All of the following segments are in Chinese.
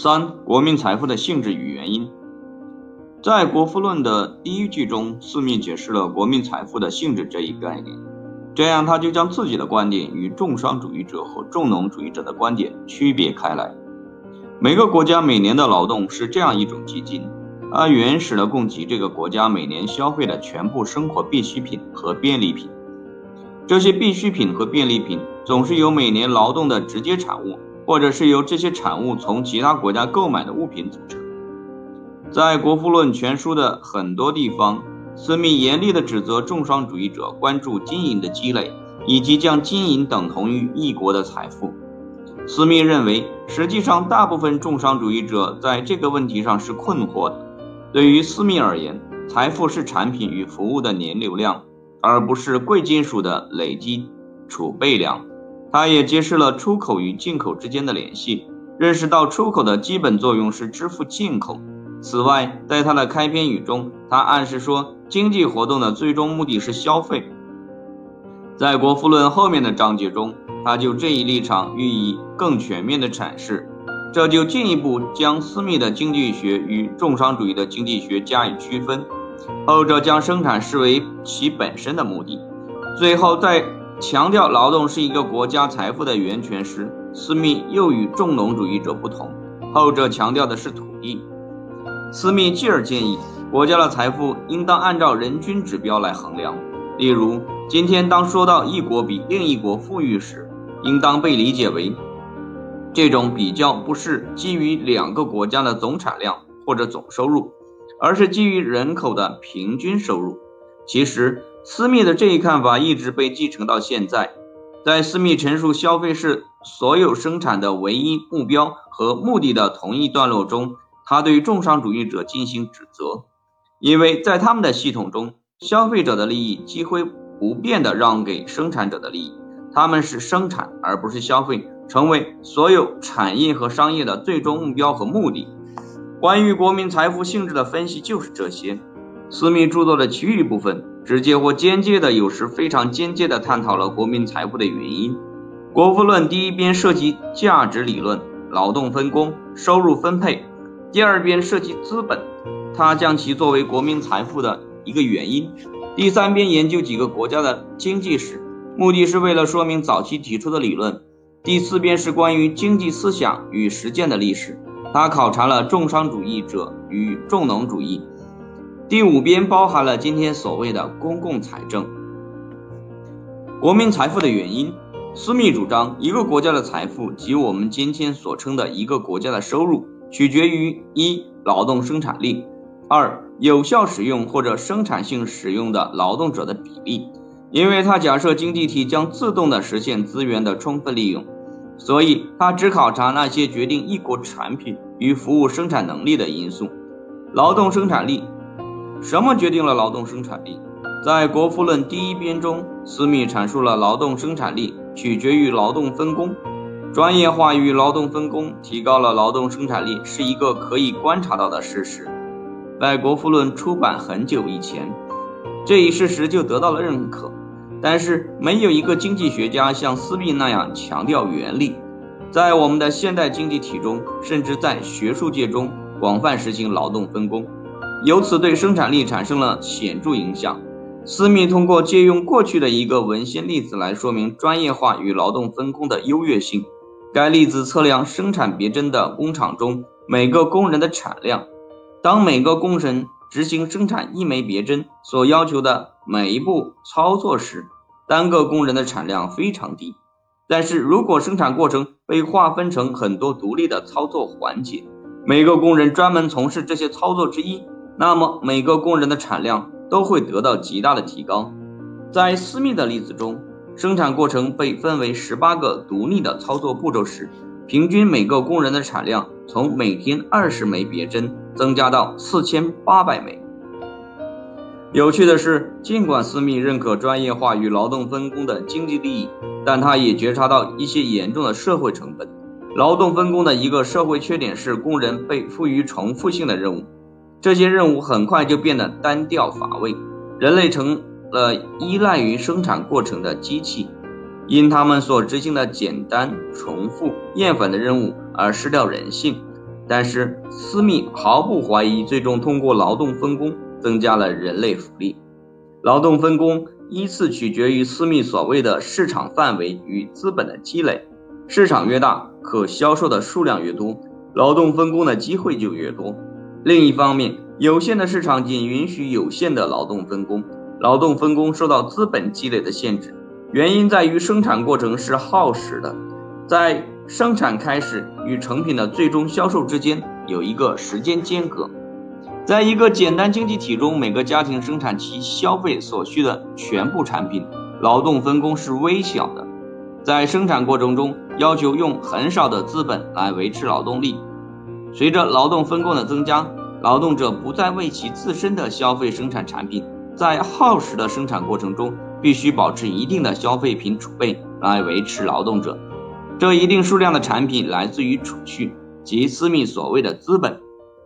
三、国民财富的性质与原因。在《国富论》的第一句中，四密解释了国民财富的性质这一概念。这样，他就将自己的观点与重商主义者和重农主义者的观点区别开来。每个国家每年的劳动是这样一种基金，按原始的供给这个国家每年消费的全部生活必需品和便利品。这些必需品和便利品总是由每年劳动的直接产物，或者是由这些产物从其他国家购买的物品组成。在《国富论全书》的很多地方。斯密严厉地指责重商主义者关注金银的积累，以及将金银等同于一国的财富。斯密认为，实际上大部分重商主义者在这个问题上是困惑的。对于斯密而言，财富是产品与服务的年流量，而不是贵金属的累积储备量。他也揭示了出口与进口之间的联系，认识到出口的基本作用是支付进口。此外，在他的开篇语中，他暗示说，经济活动的最终目的是消费。在《国富论》后面的章节中，他就这一立场予以更全面的阐释，这就进一步将斯密的经济学与重商主义的经济学加以区分。后者将生产视为其本身的目的。最后，在强调劳动是一个国家财富的源泉时，斯密又与重农主义者不同，后者强调的是土地。斯密继而建议，国家的财富应当按照人均指标来衡量。例如，今天当说到一国比另一国富裕时，应当被理解为，这种比较不是基于两个国家的总产量或者总收入，而是基于人口的平均收入。其实，斯密的这一看法一直被继承到现在。在斯密陈述消费是所有生产的唯一目标和目的的同一段落中。他对重商主义者进行指责，因为在他们的系统中，消费者的利益几乎不变的让给生产者的利益，他们是生产而不是消费，成为所有产业和商业的最终目标和目的。关于国民财富性质的分析就是这些。斯密著作的其余部分，直接或间接的，有时非常间接地探讨了国民财富的原因。《国富论》第一边涉及价值理论、劳动分工、收入分配。第二边涉及资本，它将其作为国民财富的一个原因。第三边研究几个国家的经济史，目的是为了说明早期提出的理论。第四边是关于经济思想与实践的历史，它考察了重商主义者与重农主义。第五边包含了今天所谓的公共财政。国民财富的原因，斯密主张一个国家的财富及我们今天所称的一个国家的收入。取决于一劳动生产力，二有效使用或者生产性使用的劳动者的比例。因为他假设经济体将自动的实现资源的充分利用，所以他只考察那些决定一国产品与服务生产能力的因素。劳动生产力，什么决定了劳动生产力？在《国富论》第一编中，斯密阐述了劳动生产力取决于劳动分工。专业化与劳动分工提高了劳动生产力，是一个可以观察到的事实。在《国富论》出版很久以前，这一事实就得到了认可。但是，没有一个经济学家像斯密那样强调原理。在我们的现代经济体中，甚至在学术界中，广泛实行劳动分工，由此对生产力产生了显著影响。斯密通过借用过去的一个文献例子来说明专业化与劳动分工的优越性。该例子测量生产别针的工厂中每个工人的产量。当每个工人执行生产一枚别针所要求的每一步操作时，单个工人的产量非常低。但是如果生产过程被划分成很多独立的操作环节，每个工人专门从事这些操作之一，那么每个工人的产量都会得到极大的提高。在私密的例子中。生产过程被分为十八个独立的操作步骤时，平均每个工人的产量从每天二十枚别针增加到四千八百枚。有趣的是，尽管斯密认可专业化与劳动分工的经济利益，但他也觉察到一些严重的社会成本。劳动分工的一个社会缺点是工人被赋予重复性的任务，这些任务很快就变得单调乏味，人类成。了依赖于生产过程的机器，因他们所执行的简单、重复、厌烦的任务而失掉人性。但是斯密毫不怀疑，最终通过劳动分工增加了人类福利。劳动分工依次取决于斯密所谓的市场范围与资本的积累。市场越大，可销售的数量越多，劳动分工的机会就越多。另一方面，有限的市场仅允许有限的劳动分工，劳动分工受到资本积累的限制。原因在于生产过程是耗时的，在生产开始与成品的最终销售之间有一个时间间隔。在一个简单经济体中，每个家庭生产其消费所需的全部产品，劳动分工是微小的。在生产过程中，要求用很少的资本来维持劳动力。随着劳动分工的增加，劳动者不再为其自身的消费生产产品，在耗时的生产过程中。必须保持一定的消费品储备来维持劳动者。这一定数量的产品来自于储蓄，即私密所谓的资本。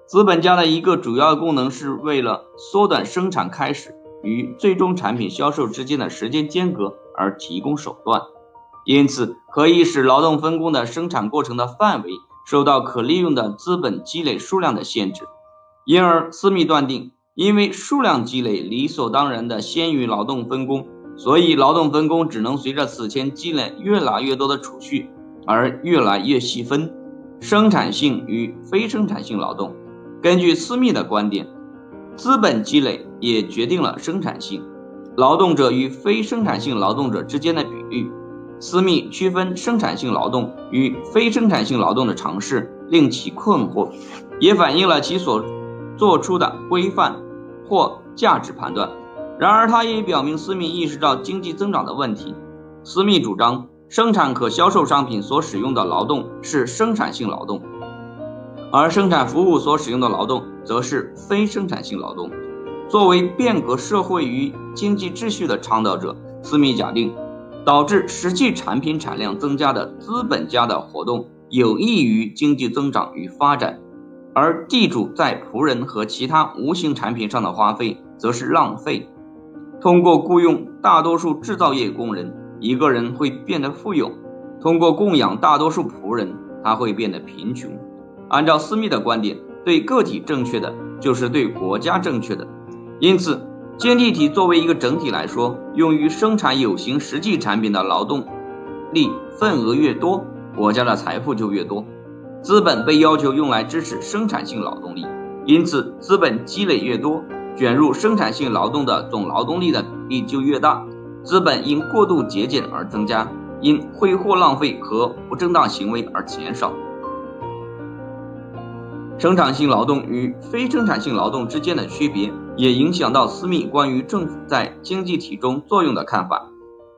资本家的一个主要功能是为了缩短生产开始与最终产品销售之间的时间间隔而提供手段，因此可以使劳动分工的生产过程的范围受到可利用的资本积累数量的限制。因而，私密断定，因为数量积累理所当然的先于劳动分工。所以，劳动分工只能随着此前积累越来越多的储蓄而越来越细分。生产性与非生产性劳动，根据斯密的观点，资本积累也决定了生产性。劳动者与非生产性劳动者之间的比率，斯密区分生产性劳动与非生产性劳动的尝试令其困惑，也反映了其所做出的规范或价值判断。然而，他也表明，斯密意识到经济增长的问题。斯密主张，生产可销售商品所使用的劳动是生产性劳动，而生产服务所使用的劳动则是非生产性劳动。作为变革社会与经济秩序的倡导者，斯密假定，导致实际产品产量增加的资本家的活动有益于经济增长与发展，而地主在仆人和其他无形产品上的花费则是浪费。通过雇佣大多数制造业工人，一个人会变得富有；通过供养大多数仆人，他会变得贫穷。按照斯密的观点，对个体正确的就是对国家正确的。因此，经济体作为一个整体来说，用于生产有形实际产品的劳动力份额越多，国家的财富就越多。资本被要求用来支持生产性劳动力，因此资本积累越多。卷入生产性劳动的总劳动力的比例就越大，资本因过度节俭而增加，因挥霍浪费和不正当行为而减少。生产性劳动与非生产性劳动之间的区别，也影响到私密关于政府在经济体中作用的看法。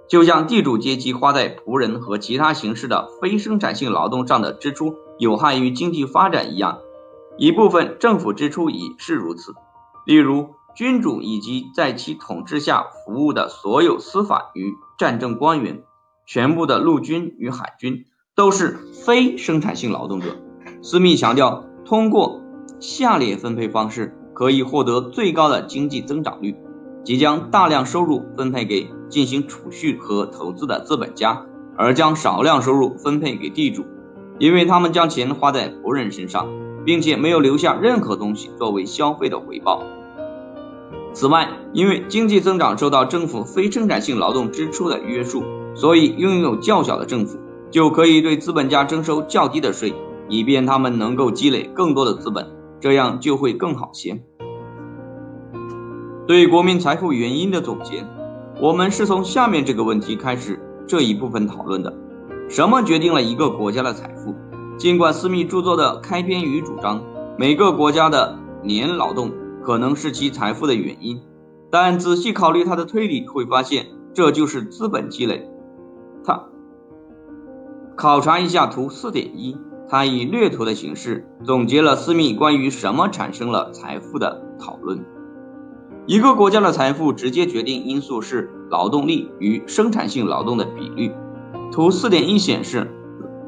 就像地主阶级花在仆人和其他形式的非生产性劳动上的支出有害于经济发展一样，一部分政府支出也是如此。例如，君主以及在其统治下服务的所有司法与战争官员，全部的陆军与海军都是非生产性劳动者。斯密强调，通过下列分配方式可以获得最高的经济增长率：即将大量收入分配给进行储蓄和投资的资本家，而将少量收入分配给地主，因为他们将钱花在仆人身上。并且没有留下任何东西作为消费的回报。此外，因为经济增长受到政府非生产性劳动支出的约束，所以拥有较小的政府就可以对资本家征收较低的税，以便他们能够积累更多的资本，这样就会更好些。对国民财富原因的总结，我们是从下面这个问题开始这一部分讨论的：什么决定了一个国家的财富？尽管斯密著作的开篇语主张每个国家的年劳动可能是其财富的原因，但仔细考虑他的推理会发现，这就是资本积累。他考察一下图四点一，他以略图的形式总结了斯密关于什么产生了财富的讨论。一个国家的财富直接决定因素是劳动力与生产性劳动的比率。图四点一显示，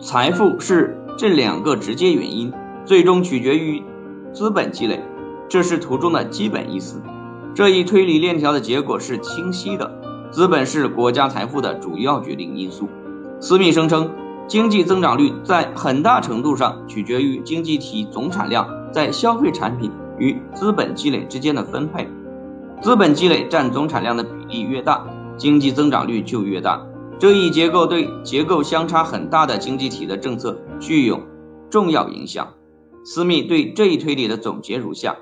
财富是。这两个直接原因最终取决于资本积累，这是图中的基本意思。这一推理链条的结果是清晰的：资本是国家财富的主要决定因素。斯密声称，经济增长率在很大程度上取决于经济体总产量在消费产品与资本积累之间的分配。资本积累占总产量的比例越大，经济增长率就越大。这一结构对结构相差很大的经济体的政策具有重要影响。斯密对这一推理的总结如下：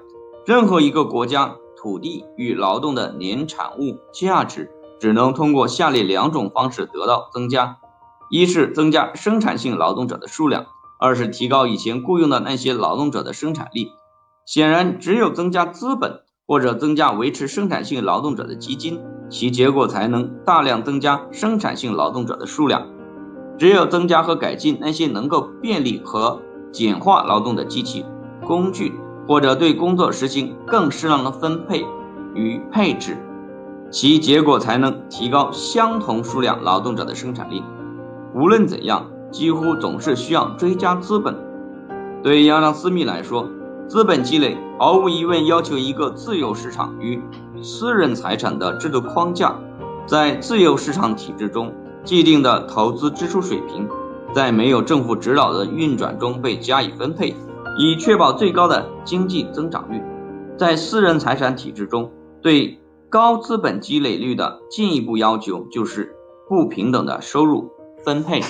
任何一个国家土地与劳动的年产物价值只能通过下列两种方式得到增加。一是增加生产性劳动者的数量，二是提高以前雇佣的那些劳动者的生产力。显然，只有增加资本或者增加维持生产性劳动者的基金，其结果才能大量增加生产性劳动者的数量。只有增加和改进那些能够便利和简化劳动的机器、工具，或者对工作实行更适当的分配与配置，其结果才能提高相同数量劳动者的生产力。无论怎样，几乎总是需要追加资本。对亚当·斯密来说，资本积累毫无疑问要求一个自由市场与私人财产的制度框架。在自由市场体制中，既定的投资支出水平在没有政府指导的运转中被加以分配，以确保最高的经济增长率。在私人财产体制中，对高资本积累率的进一步要求就是不平等的收入。分配。